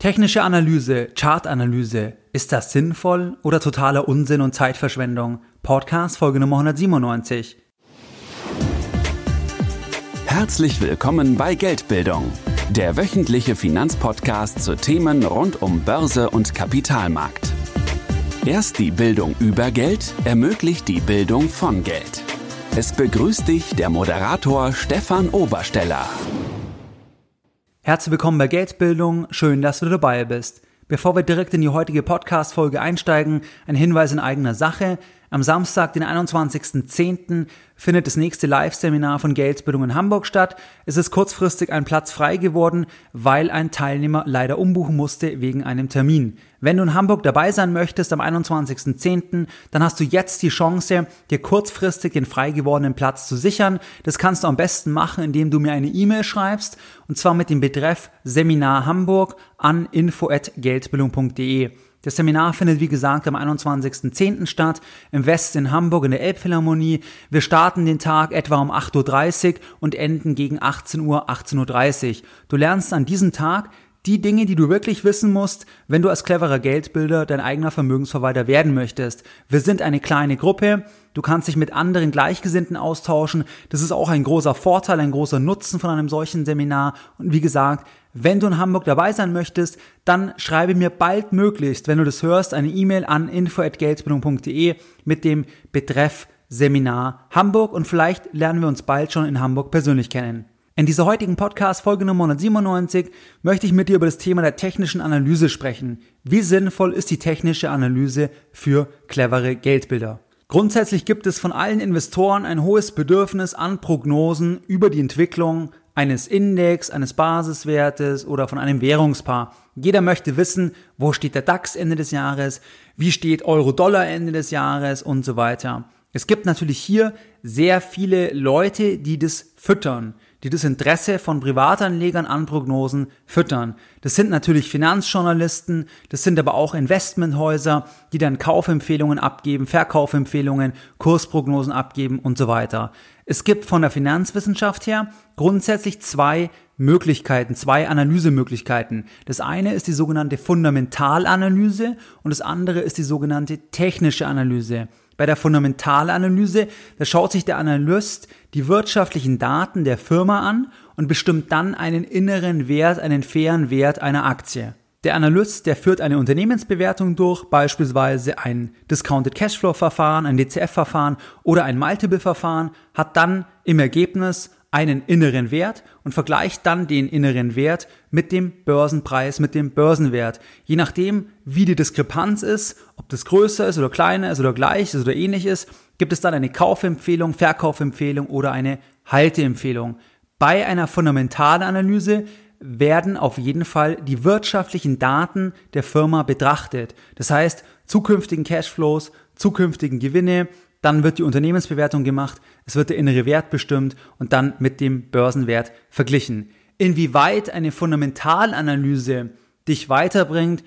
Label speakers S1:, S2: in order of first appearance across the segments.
S1: Technische Analyse, Chartanalyse, ist das sinnvoll oder totaler Unsinn und Zeitverschwendung? Podcast Folge Nummer 197.
S2: Herzlich willkommen bei Geldbildung, der wöchentliche Finanzpodcast zu Themen rund um Börse und Kapitalmarkt. Erst die Bildung über Geld ermöglicht die Bildung von Geld. Es begrüßt dich der Moderator Stefan Obersteller.
S1: Herzlich willkommen bei Geldbildung, schön, dass du dabei bist. Bevor wir direkt in die heutige Podcast-Folge einsteigen, ein Hinweis in eigener Sache. Am Samstag, den 21.10., findet das nächste Live-Seminar von Geldbildung in Hamburg statt. Es ist kurzfristig ein Platz frei geworden, weil ein Teilnehmer leider umbuchen musste wegen einem Termin. Wenn du in Hamburg dabei sein möchtest am 21.10., dann hast du jetzt die Chance, dir kurzfristig den frei gewordenen Platz zu sichern. Das kannst du am besten machen, indem du mir eine E-Mail schreibst, und zwar mit dem Betreff Seminar Hamburg an info@geldbildung.de. Das Seminar findet, wie gesagt, am 21.10. statt, im Westen in Hamburg in der Elbphilharmonie. Wir starten den Tag etwa um 8.30 Uhr und enden gegen 18 Uhr, 18.30 Uhr. Du lernst an diesem Tag die Dinge, die du wirklich wissen musst, wenn du als cleverer Geldbilder dein eigener Vermögensverwalter werden möchtest. Wir sind eine kleine Gruppe. Du kannst dich mit anderen Gleichgesinnten austauschen. Das ist auch ein großer Vorteil, ein großer Nutzen von einem solchen Seminar. Und wie gesagt, wenn du in Hamburg dabei sein möchtest, dann schreibe mir baldmöglichst, wenn du das hörst, eine E-Mail an info@geldbildung.de mit dem Betreff Seminar Hamburg und vielleicht lernen wir uns bald schon in Hamburg persönlich kennen. In dieser heutigen Podcast Folge Nummer 197 möchte ich mit dir über das Thema der technischen Analyse sprechen. Wie sinnvoll ist die technische Analyse für clevere Geldbilder? Grundsätzlich gibt es von allen Investoren ein hohes Bedürfnis an Prognosen über die Entwicklung eines Index, eines Basiswertes oder von einem Währungspaar. Jeder möchte wissen, wo steht der DAX Ende des Jahres, wie steht Euro-Dollar Ende des Jahres und so weiter. Es gibt natürlich hier sehr viele Leute, die das füttern die das Interesse von Privatanlegern an Prognosen füttern. Das sind natürlich Finanzjournalisten, das sind aber auch Investmenthäuser, die dann Kaufempfehlungen abgeben, Verkaufempfehlungen, Kursprognosen abgeben und so weiter. Es gibt von der Finanzwissenschaft her grundsätzlich zwei Möglichkeiten, zwei Analysemöglichkeiten. Das eine ist die sogenannte Fundamentalanalyse und das andere ist die sogenannte technische Analyse. Bei der Fundamentalanalyse, da schaut sich der Analyst die wirtschaftlichen Daten der Firma an und bestimmt dann einen inneren Wert, einen fairen Wert einer Aktie. Der Analyst, der führt eine Unternehmensbewertung durch, beispielsweise ein Discounted Cashflow Verfahren, ein DCF-Verfahren oder ein Multiple-Verfahren, hat dann im Ergebnis einen inneren Wert und vergleicht dann den inneren Wert mit dem Börsenpreis, mit dem Börsenwert. Je nachdem, wie die Diskrepanz ist, ob das größer ist oder kleiner ist oder gleich ist oder ähnlich ist, gibt es dann eine Kaufempfehlung, Verkaufempfehlung oder eine Halteempfehlung. Bei einer Fundamentalanalyse werden auf jeden Fall die wirtschaftlichen Daten der Firma betrachtet. Das heißt, zukünftigen Cashflows, zukünftigen Gewinne, dann wird die Unternehmensbewertung gemacht, es wird der innere Wert bestimmt und dann mit dem Börsenwert verglichen. Inwieweit eine Fundamentalanalyse dich weiterbringt,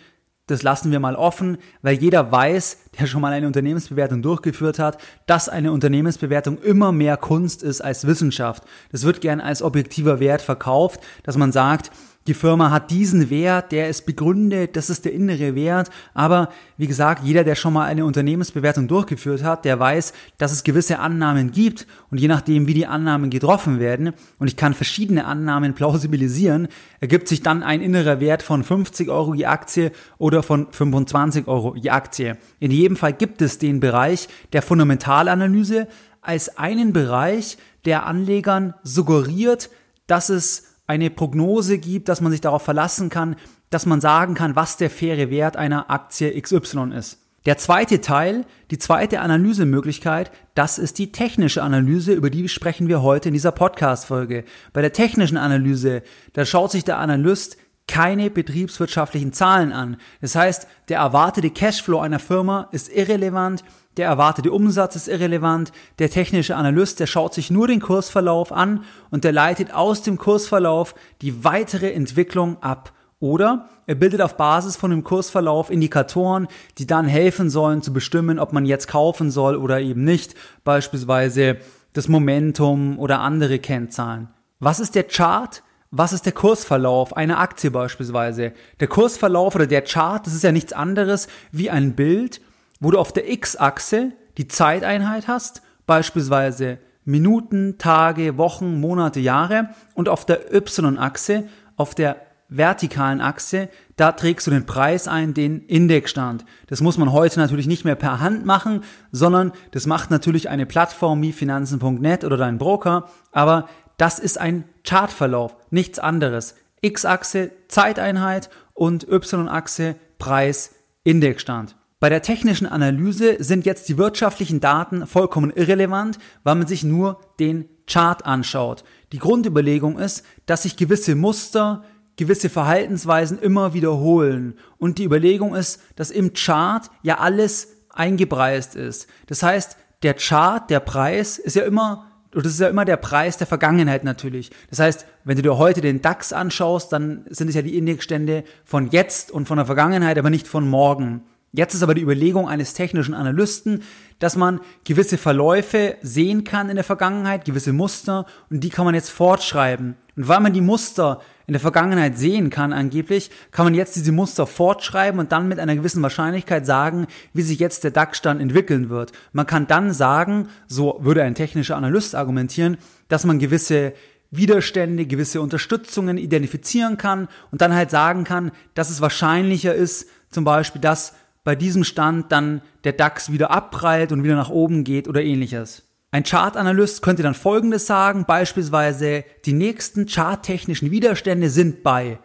S1: das lassen wir mal offen, weil jeder weiß, der schon mal eine Unternehmensbewertung durchgeführt hat, dass eine Unternehmensbewertung immer mehr Kunst ist als Wissenschaft. Das wird gern als objektiver Wert verkauft, dass man sagt, die Firma hat diesen Wert, der ist begründet, das ist der innere Wert. Aber wie gesagt, jeder, der schon mal eine Unternehmensbewertung durchgeführt hat, der weiß, dass es gewisse Annahmen gibt und je nachdem, wie die Annahmen getroffen werden, und ich kann verschiedene Annahmen plausibilisieren, ergibt sich dann ein innerer Wert von 50 Euro je Aktie oder von 25 Euro je Aktie. In jedem Fall gibt es den Bereich der Fundamentalanalyse als einen Bereich, der Anlegern suggeriert, dass es eine Prognose gibt, dass man sich darauf verlassen kann, dass man sagen kann, was der faire Wert einer Aktie XY ist. Der zweite Teil, die zweite Analysemöglichkeit, das ist die technische Analyse, über die sprechen wir heute in dieser Podcast-Folge. Bei der technischen Analyse, da schaut sich der Analyst keine betriebswirtschaftlichen Zahlen an. Das heißt, der erwartete Cashflow einer Firma ist irrelevant, der erwartete Umsatz ist irrelevant, der technische Analyst, der schaut sich nur den Kursverlauf an und der leitet aus dem Kursverlauf die weitere Entwicklung ab. Oder er bildet auf Basis von dem Kursverlauf Indikatoren, die dann helfen sollen zu bestimmen, ob man jetzt kaufen soll oder eben nicht, beispielsweise das Momentum oder andere Kennzahlen. Was ist der Chart? was ist der Kursverlauf einer Aktie beispielsweise. Der Kursverlauf oder der Chart, das ist ja nichts anderes wie ein Bild, wo du auf der X-Achse die Zeiteinheit hast, beispielsweise Minuten, Tage, Wochen, Monate, Jahre und auf der Y-Achse, auf der vertikalen Achse, da trägst du den Preis ein, den Indexstand. Das muss man heute natürlich nicht mehr per Hand machen, sondern das macht natürlich eine Plattform wie Finanzen.net oder dein Broker, aber das ist ein Chartverlauf, nichts anderes. X-Achse Zeiteinheit und Y-Achse Preis Indexstand. Bei der technischen Analyse sind jetzt die wirtschaftlichen Daten vollkommen irrelevant, weil man sich nur den Chart anschaut. Die Grundüberlegung ist, dass sich gewisse Muster, gewisse Verhaltensweisen immer wiederholen. Und die Überlegung ist, dass im Chart ja alles eingepreist ist. Das heißt, der Chart, der Preis ist ja immer und das ist ja immer der Preis der Vergangenheit natürlich. Das heißt, wenn du dir heute den DAX anschaust, dann sind es ja die Indexstände von jetzt und von der Vergangenheit, aber nicht von morgen. Jetzt ist aber die Überlegung eines technischen Analysten, dass man gewisse Verläufe sehen kann in der Vergangenheit, gewisse Muster, und die kann man jetzt fortschreiben. Und weil man die Muster in der Vergangenheit sehen kann angeblich, kann man jetzt diese Muster fortschreiben und dann mit einer gewissen Wahrscheinlichkeit sagen, wie sich jetzt der DAX-Stand entwickeln wird. Man kann dann sagen, so würde ein technischer Analyst argumentieren, dass man gewisse Widerstände, gewisse Unterstützungen identifizieren kann und dann halt sagen kann, dass es wahrscheinlicher ist, zum Beispiel, dass bei diesem Stand dann der DAX wieder abprallt und wieder nach oben geht oder ähnliches. Ein Chartanalyst könnte dann Folgendes sagen, beispielsweise die nächsten charttechnischen Widerstände sind bei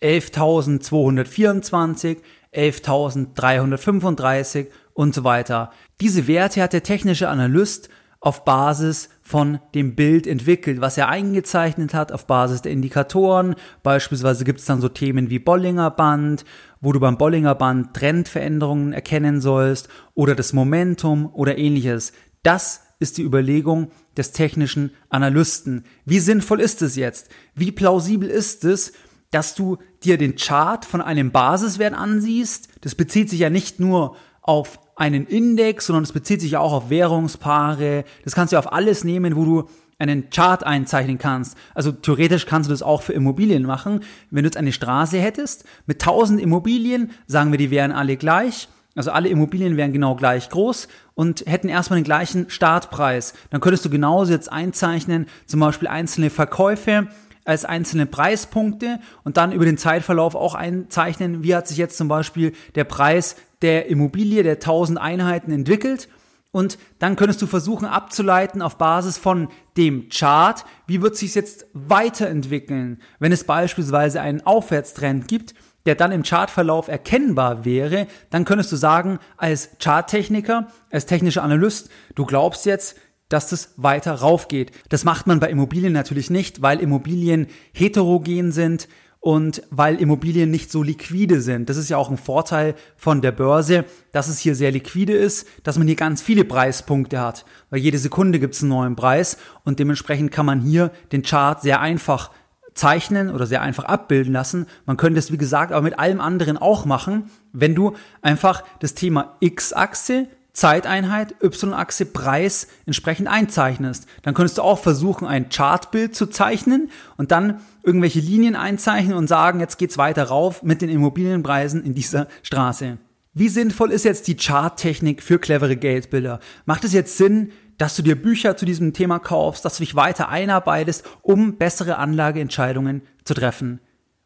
S1: 11.224, 11.335 und so weiter. Diese Werte hat der technische Analyst auf Basis von dem Bild entwickelt, was er eingezeichnet hat, auf Basis der Indikatoren. Beispielsweise gibt es dann so Themen wie Bollinger Band, wo du beim Bollinger Band Trendveränderungen erkennen sollst oder das Momentum oder ähnliches. Das ist die Überlegung des technischen Analysten. Wie sinnvoll ist es jetzt? Wie plausibel ist es, dass du dir den Chart von einem Basiswert ansiehst? Das bezieht sich ja nicht nur auf einen Index, sondern es bezieht sich auch auf Währungspaare. Das kannst du auf alles nehmen, wo du einen Chart einzeichnen kannst. Also theoretisch kannst du das auch für Immobilien machen. Wenn du jetzt eine Straße hättest mit 1000 Immobilien, sagen wir, die wären alle gleich. Also alle Immobilien wären genau gleich groß und hätten erstmal den gleichen Startpreis. Dann könntest du genauso jetzt einzeichnen, zum Beispiel einzelne Verkäufe als einzelne Preispunkte und dann über den Zeitverlauf auch einzeichnen, wie hat sich jetzt zum Beispiel der Preis der Immobilie der 1000 Einheiten entwickelt. Und dann könntest du versuchen abzuleiten auf Basis von dem Chart, wie wird sich jetzt weiterentwickeln, wenn es beispielsweise einen Aufwärtstrend gibt, der dann im Chartverlauf erkennbar wäre, dann könntest du sagen, als Charttechniker, als technischer Analyst, du glaubst jetzt, dass das weiter raufgeht. Das macht man bei Immobilien natürlich nicht, weil Immobilien heterogen sind und weil Immobilien nicht so liquide sind. Das ist ja auch ein Vorteil von der Börse, dass es hier sehr liquide ist, dass man hier ganz viele Preispunkte hat, weil jede Sekunde gibt es einen neuen Preis und dementsprechend kann man hier den Chart sehr einfach zeichnen oder sehr einfach abbilden lassen. Man könnte es, wie gesagt, aber mit allem anderen auch machen, wenn du einfach das Thema X-Achse Zeiteinheit, Y-Achse, Preis entsprechend einzeichnest. Dann könntest du auch versuchen, ein Chartbild zu zeichnen und dann irgendwelche Linien einzeichnen und sagen, jetzt geht's weiter rauf mit den Immobilienpreisen in dieser Straße. Wie sinnvoll ist jetzt die Charttechnik für clevere Geldbilder? Macht es jetzt Sinn, dass du dir Bücher zu diesem Thema kaufst, dass du dich weiter einarbeitest, um bessere Anlageentscheidungen zu treffen?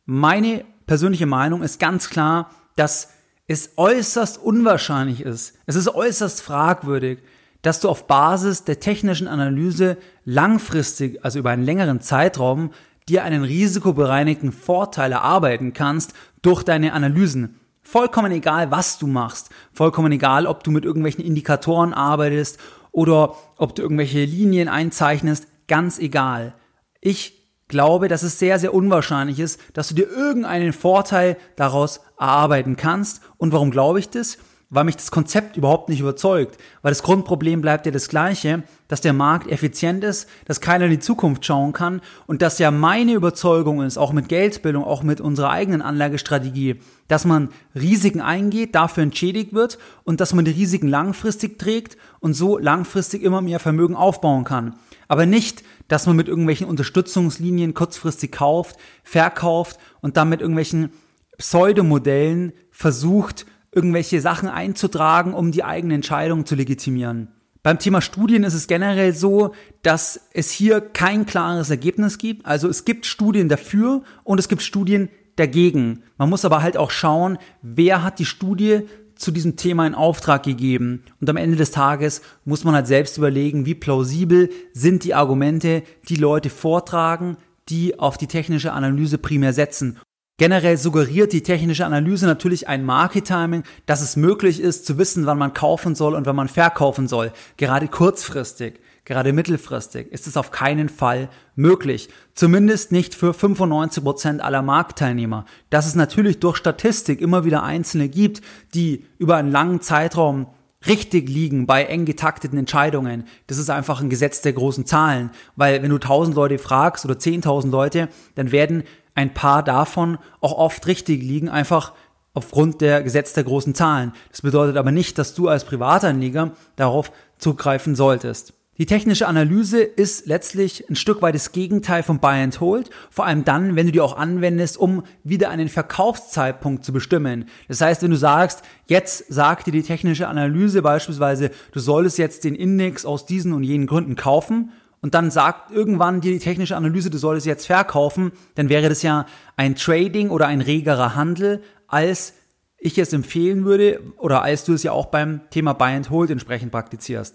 S1: Meine persönliche Meinung ist ganz klar, dass es äußerst unwahrscheinlich ist, es ist äußerst fragwürdig, dass du auf Basis der technischen Analyse langfristig, also über einen längeren Zeitraum, dir einen risikobereinigten Vorteil erarbeiten kannst durch deine Analysen. Vollkommen egal, was du machst. Vollkommen egal, ob du mit irgendwelchen Indikatoren arbeitest oder ob du irgendwelche Linien einzeichnest. Ganz egal. Ich glaube, dass es sehr, sehr unwahrscheinlich ist, dass du dir irgendeinen Vorteil daraus erarbeiten kannst. Und warum glaube ich das? Weil mich das Konzept überhaupt nicht überzeugt. Weil das Grundproblem bleibt ja das gleiche, dass der Markt effizient ist, dass keiner in die Zukunft schauen kann und dass ja meine Überzeugung ist, auch mit Geldbildung, auch mit unserer eigenen Anlagestrategie, dass man Risiken eingeht, dafür entschädigt wird und dass man die Risiken langfristig trägt und so langfristig immer mehr Vermögen aufbauen kann. Aber nicht, dass man mit irgendwelchen Unterstützungslinien kurzfristig kauft, verkauft und dann mit irgendwelchen Pseudomodellen versucht, irgendwelche Sachen einzutragen, um die eigene Entscheidung zu legitimieren. Beim Thema Studien ist es generell so, dass es hier kein klares Ergebnis gibt. Also es gibt Studien dafür und es gibt Studien dagegen. Man muss aber halt auch schauen, wer hat die Studie zu diesem Thema in Auftrag gegeben. Und am Ende des Tages muss man halt selbst überlegen, wie plausibel sind die Argumente, die Leute vortragen, die auf die technische Analyse primär setzen. Generell suggeriert die technische Analyse natürlich ein Market Timing, dass es möglich ist zu wissen, wann man kaufen soll und wann man verkaufen soll. Gerade kurzfristig, gerade mittelfristig ist es auf keinen Fall möglich. Zumindest nicht für 95 Prozent aller Marktteilnehmer. Dass es natürlich durch Statistik immer wieder Einzelne gibt, die über einen langen Zeitraum richtig liegen bei eng getakteten Entscheidungen. Das ist einfach ein Gesetz der großen Zahlen, weil wenn du 1000 Leute fragst oder 10.000 Leute, dann werden ein paar davon auch oft richtig liegen, einfach aufgrund der Gesetz der großen Zahlen. Das bedeutet aber nicht, dass du als Privatanleger darauf zugreifen solltest. Die technische Analyse ist letztlich ein Stück weit das Gegenteil von Buy and Hold, vor allem dann, wenn du die auch anwendest, um wieder einen Verkaufszeitpunkt zu bestimmen. Das heißt, wenn du sagst, jetzt sagt dir die technische Analyse beispielsweise, du solltest jetzt den Index aus diesen und jenen Gründen kaufen, und dann sagt irgendwann dir die technische Analyse, du solltest jetzt verkaufen, dann wäre das ja ein Trading oder ein regerer Handel, als ich es empfehlen würde oder als du es ja auch beim Thema Buy and Hold entsprechend praktizierst.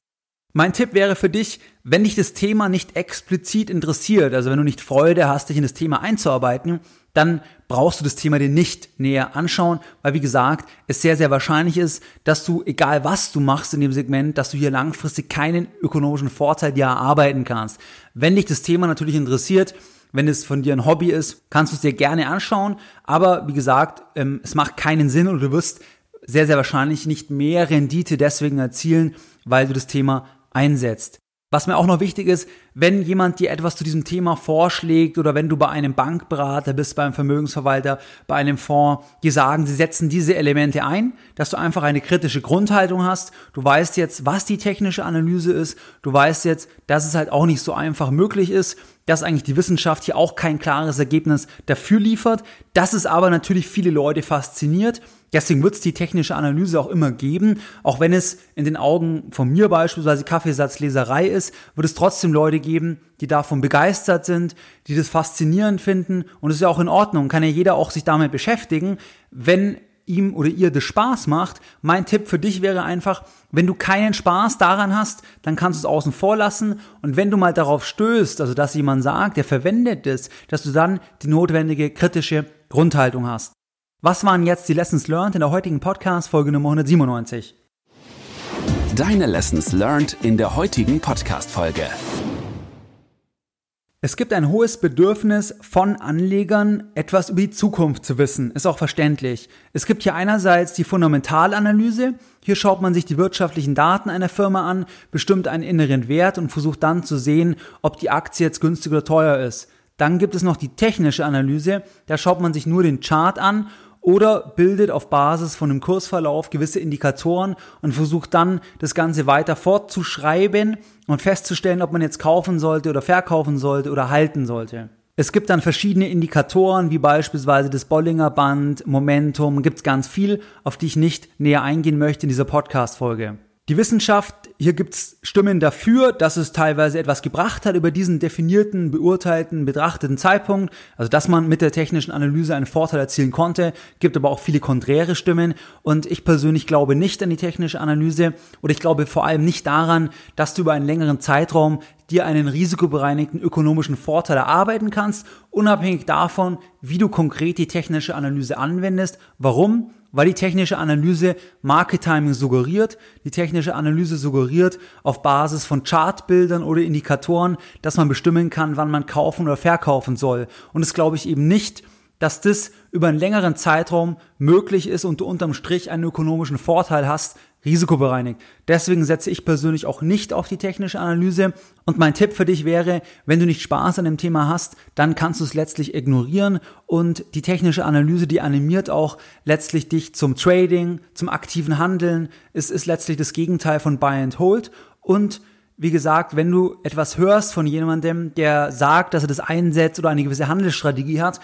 S1: Mein Tipp wäre für dich, wenn dich das Thema nicht explizit interessiert, also wenn du nicht Freude hast, dich in das Thema einzuarbeiten, dann brauchst du das Thema dir nicht näher anschauen, weil wie gesagt, es sehr, sehr wahrscheinlich ist, dass du, egal was du machst in dem Segment, dass du hier langfristig keinen ökonomischen Vorteil dir erarbeiten kannst. Wenn dich das Thema natürlich interessiert, wenn es von dir ein Hobby ist, kannst du es dir gerne anschauen, aber wie gesagt, ähm, es macht keinen Sinn und du wirst sehr, sehr wahrscheinlich nicht mehr Rendite deswegen erzielen, weil du das Thema einsetzt. Was mir auch noch wichtig ist, wenn jemand dir etwas zu diesem Thema vorschlägt oder wenn du bei einem Bankberater bist, beim Vermögensverwalter, bei einem Fonds, die sagen, sie setzen diese Elemente ein, dass du einfach eine kritische Grundhaltung hast. Du weißt jetzt, was die technische Analyse ist. Du weißt jetzt, dass es halt auch nicht so einfach möglich ist, dass eigentlich die Wissenschaft hier auch kein klares Ergebnis dafür liefert. Das ist aber natürlich viele Leute fasziniert Deswegen wird es die technische Analyse auch immer geben. Auch wenn es in den Augen von mir beispielsweise Kaffeesatzleserei ist, wird es trotzdem Leute geben, die davon begeistert sind, die das faszinierend finden. Und es ist ja auch in Ordnung, kann ja jeder auch sich damit beschäftigen, wenn ihm oder ihr das Spaß macht. Mein Tipp für dich wäre einfach, wenn du keinen Spaß daran hast, dann kannst du es außen vor lassen. Und wenn du mal darauf stößt, also dass jemand sagt, der verwendet es, dass du dann die notwendige kritische Grundhaltung hast. Was waren jetzt die Lessons learned in der heutigen Podcast Folge Nummer 197?
S2: Deine Lessons learned in der heutigen Podcast Folge.
S1: Es gibt ein hohes Bedürfnis von Anlegern, etwas über die Zukunft zu wissen. Ist auch verständlich. Es gibt hier einerseits die Fundamentalanalyse. Hier schaut man sich die wirtschaftlichen Daten einer Firma an, bestimmt einen inneren Wert und versucht dann zu sehen, ob die Aktie jetzt günstig oder teuer ist. Dann gibt es noch die technische Analyse. Da schaut man sich nur den Chart an oder bildet auf Basis von einem Kursverlauf gewisse Indikatoren und versucht dann das Ganze weiter fortzuschreiben und festzustellen, ob man jetzt kaufen sollte oder verkaufen sollte oder halten sollte. Es gibt dann verschiedene Indikatoren, wie beispielsweise das Bollinger Band, Momentum, gibt's ganz viel, auf die ich nicht näher eingehen möchte in dieser Podcast-Folge. Die Wissenschaft, hier gibt's Stimmen dafür, dass es teilweise etwas gebracht hat über diesen definierten, beurteilten, betrachteten Zeitpunkt, also dass man mit der technischen Analyse einen Vorteil erzielen konnte, gibt aber auch viele konträre Stimmen und ich persönlich glaube nicht an die technische Analyse oder ich glaube vor allem nicht daran, dass du über einen längeren Zeitraum dir einen risikobereinigten ökonomischen Vorteil erarbeiten kannst, unabhängig davon, wie du konkret die technische Analyse anwendest. Warum? Weil die technische Analyse Market Timing suggeriert. Die technische Analyse suggeriert auf Basis von Chartbildern oder Indikatoren, dass man bestimmen kann, wann man kaufen oder verkaufen soll. Und das glaube ich eben nicht, dass das über einen längeren Zeitraum möglich ist und du unterm Strich einen ökonomischen Vorteil hast, risikobereinigt. Deswegen setze ich persönlich auch nicht auf die technische Analyse. Und mein Tipp für dich wäre, wenn du nicht Spaß an dem Thema hast, dann kannst du es letztlich ignorieren und die technische Analyse, die animiert auch letztlich dich zum Trading, zum aktiven Handeln. Es ist letztlich das Gegenteil von Buy and Hold und wie gesagt, wenn du etwas hörst von jemandem, der sagt, dass er das einsetzt oder eine gewisse Handelsstrategie hat,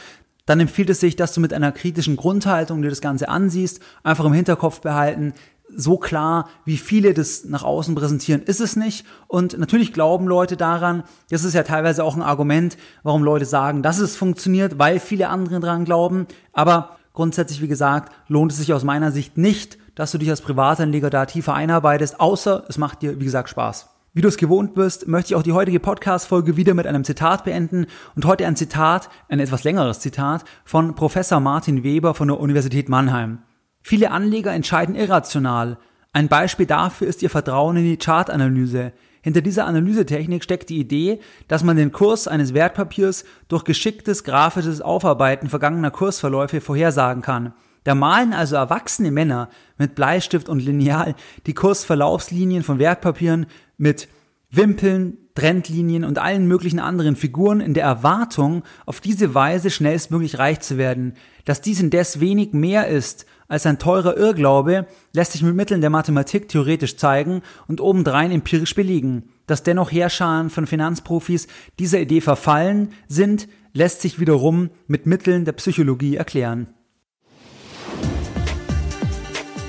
S1: dann empfiehlt es sich, dass du mit einer kritischen Grundhaltung dir das Ganze ansiehst, einfach im Hinterkopf behalten, so klar, wie viele das nach außen präsentieren, ist es nicht. Und natürlich glauben Leute daran, das ist ja teilweise auch ein Argument, warum Leute sagen, dass es funktioniert, weil viele andere daran glauben. Aber grundsätzlich, wie gesagt, lohnt es sich aus meiner Sicht nicht, dass du dich als Privatanleger da tiefer einarbeitest, außer es macht dir, wie gesagt, Spaß. Wie du es gewohnt bist, möchte ich auch die heutige Podcast-Folge wieder mit einem Zitat beenden und heute ein Zitat, ein etwas längeres Zitat von Professor Martin Weber von der Universität Mannheim. Viele Anleger entscheiden irrational. Ein Beispiel dafür ist ihr Vertrauen in die Chartanalyse. Hinter dieser Analysetechnik steckt die Idee, dass man den Kurs eines Wertpapiers durch geschicktes grafisches Aufarbeiten vergangener Kursverläufe vorhersagen kann. Da malen also erwachsene Männer mit Bleistift und Lineal die Kursverlaufslinien von Wertpapieren mit Wimpeln, Trendlinien und allen möglichen anderen Figuren in der Erwartung, auf diese Weise schnellstmöglich reich zu werden. Dass dies indes wenig mehr ist als ein teurer Irrglaube, lässt sich mit Mitteln der Mathematik theoretisch zeigen und obendrein empirisch belegen. Dass dennoch Herrscharen von Finanzprofis dieser Idee verfallen sind, lässt sich wiederum mit Mitteln der Psychologie erklären.